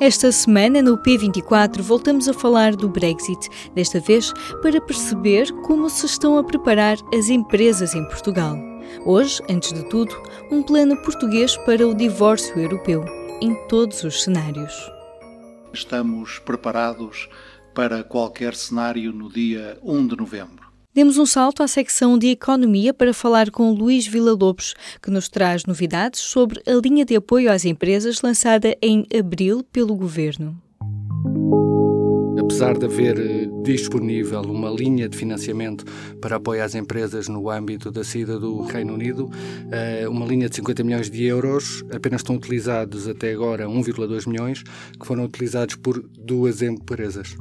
Esta semana, no P24, voltamos a falar do Brexit, desta vez para perceber como se estão a preparar as empresas em Portugal. Hoje, antes de tudo, um plano português para o divórcio europeu, em todos os cenários. Estamos preparados para qualquer cenário no dia 1 de novembro. Demos um salto à secção de Economia para falar com Luís Villa-Lobos, que nos traz novidades sobre a linha de apoio às empresas lançada em abril pelo Governo. Apesar de haver eh, disponível uma linha de financiamento para apoio às empresas no âmbito da saída do Reino Unido, eh, uma linha de 50 milhões de euros, apenas estão utilizados até agora 1,2 milhões, que foram utilizados por duas empresas.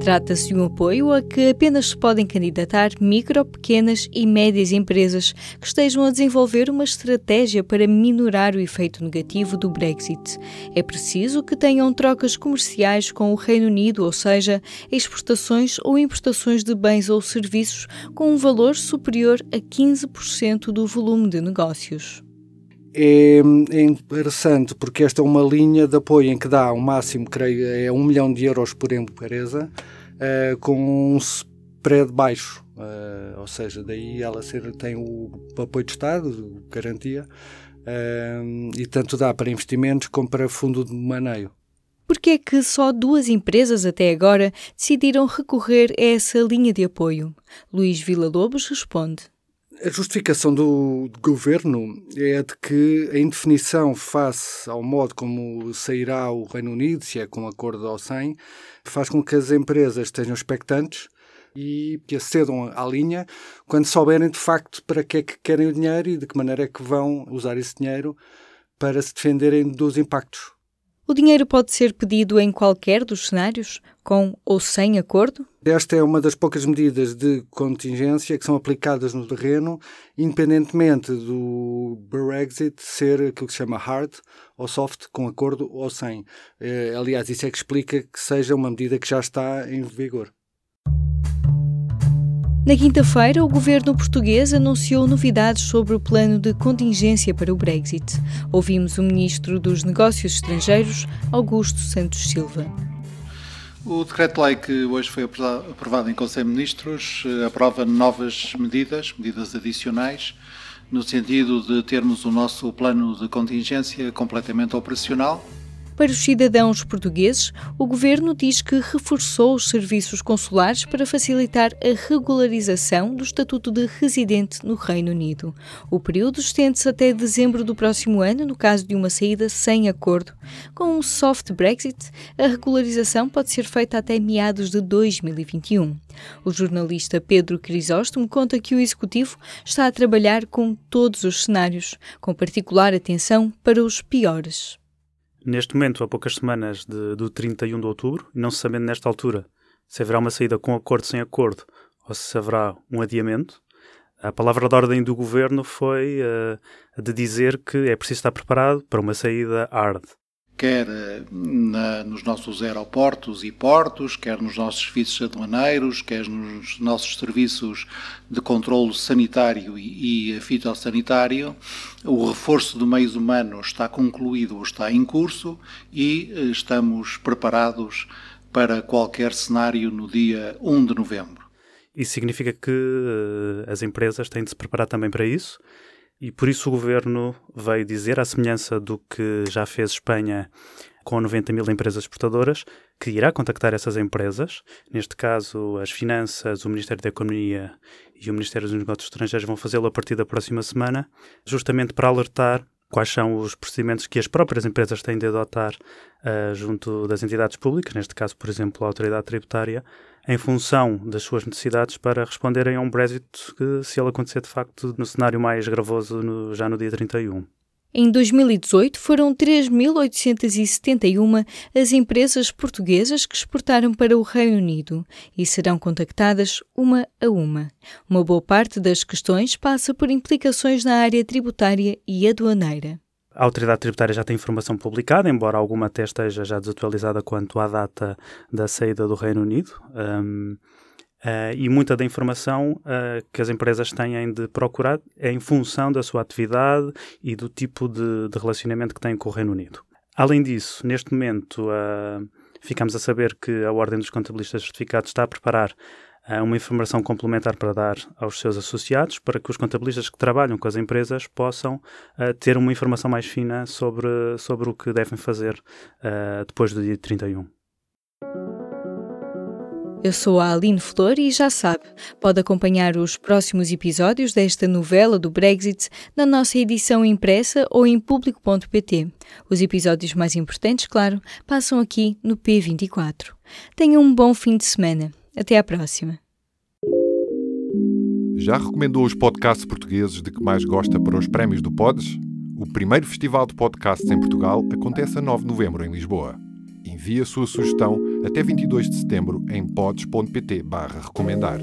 Trata-se de um apoio a que apenas se podem candidatar micro, pequenas e médias empresas que estejam a desenvolver uma estratégia para minorar o efeito negativo do Brexit. É preciso que tenham trocas comerciais com o Reino Unido, ou seja, exportações ou importações de bens ou serviços com um valor superior a 15% do volume de negócios. É, é, interessante porque esta é uma linha de apoio em que dá o máximo, creio, é um milhão de euros por empresa, uh, com um spread baixo. Uh, ou seja, daí ela ser, tem o apoio de Estado, garantia, uh, e tanto dá para investimentos como para fundo de maneio. Por que é que só duas empresas até agora decidiram recorrer a essa linha de apoio? Luís Villa-Lobos responde. A justificação do governo é de que a indefinição face ao modo como sairá o Reino Unido, se é com acordo ou sem, faz com que as empresas estejam expectantes e que acedam à linha quando souberem de facto para que é que querem o dinheiro e de que maneira é que vão usar esse dinheiro para se defenderem dos impactos. O dinheiro pode ser pedido em qualquer dos cenários, com ou sem acordo? Esta é uma das poucas medidas de contingência que são aplicadas no terreno, independentemente do Brexit ser aquilo que se chama hard ou soft, com acordo ou sem. Eh, aliás, isso é que explica que seja uma medida que já está em vigor. Na quinta-feira, o governo português anunciou novidades sobre o plano de contingência para o Brexit. Ouvimos o ministro dos Negócios Estrangeiros, Augusto Santos Silva. O decreto-lei que hoje foi aprovado em Conselho de Ministros eh, aprova novas medidas, medidas adicionais, no sentido de termos o nosso plano de contingência completamente operacional para os cidadãos portugueses, o governo diz que reforçou os serviços consulares para facilitar a regularização do estatuto de residente no Reino Unido. O período estende-se até dezembro do próximo ano, no caso de uma saída sem acordo. Com um soft Brexit, a regularização pode ser feita até meados de 2021. O jornalista Pedro Crisóstomo conta que o executivo está a trabalhar com todos os cenários, com particular atenção para os piores. Neste momento, a poucas semanas de, do 31 de outubro, não se sabendo nesta altura se haverá uma saída com acordo sem acordo ou se haverá um adiamento, a palavra de ordem do governo foi uh, de dizer que é preciso estar preparado para uma saída hard quer eh, na, nos nossos aeroportos e portos, quer nos nossos serviços aduaneiros, quer nos nossos serviços de controlo sanitário e, e fitossanitário. O reforço de meios humanos está concluído ou está em curso e eh, estamos preparados para qualquer cenário no dia 1 de novembro. Isso significa que uh, as empresas têm de se preparar também para isso e por isso o governo veio dizer, à semelhança do que já fez Espanha com 90 mil empresas exportadoras, que irá contactar essas empresas. Neste caso, as Finanças, o Ministério da Economia e o Ministério dos Negócios Estrangeiros vão fazê-lo a partir da próxima semana, justamente para alertar quais são os procedimentos que as próprias empresas têm de adotar uh, junto das entidades públicas, neste caso, por exemplo, a autoridade tributária, em função das suas necessidades para responderem a um Brexit que, se ele acontecer de facto no cenário mais gravoso no, já no dia 31. Em 2018, foram 3.871 as empresas portuguesas que exportaram para o Reino Unido e serão contactadas uma a uma. Uma boa parte das questões passa por implicações na área tributária e aduaneira. A autoridade tributária já tem informação publicada, embora alguma até esteja já desatualizada quanto à data da saída do Reino Unido. Um, Uh, e muita da informação uh, que as empresas têm de procurar é em função da sua atividade e do tipo de, de relacionamento que têm com o Reino Unido. Além disso, neste momento, uh, ficamos a saber que a Ordem dos Contabilistas Certificados está a preparar uma informação complementar para dar aos seus associados, para que os contabilistas que trabalham com as empresas possam ter uma informação mais fina sobre, sobre o que devem fazer depois do dia 31. Eu sou a Aline Flor e já sabe, pode acompanhar os próximos episódios desta novela do Brexit na nossa edição impressa ou em público.pt. Os episódios mais importantes, claro, passam aqui no P24. Tenham um bom fim de semana. Até à próxima. Já recomendou os podcasts portugueses de que mais gosta para os prémios do Pods? O primeiro festival de podcasts em Portugal acontece a 9 de novembro em Lisboa. Envie a sua sugestão até 22 de setembro em pods.pt/recomendar.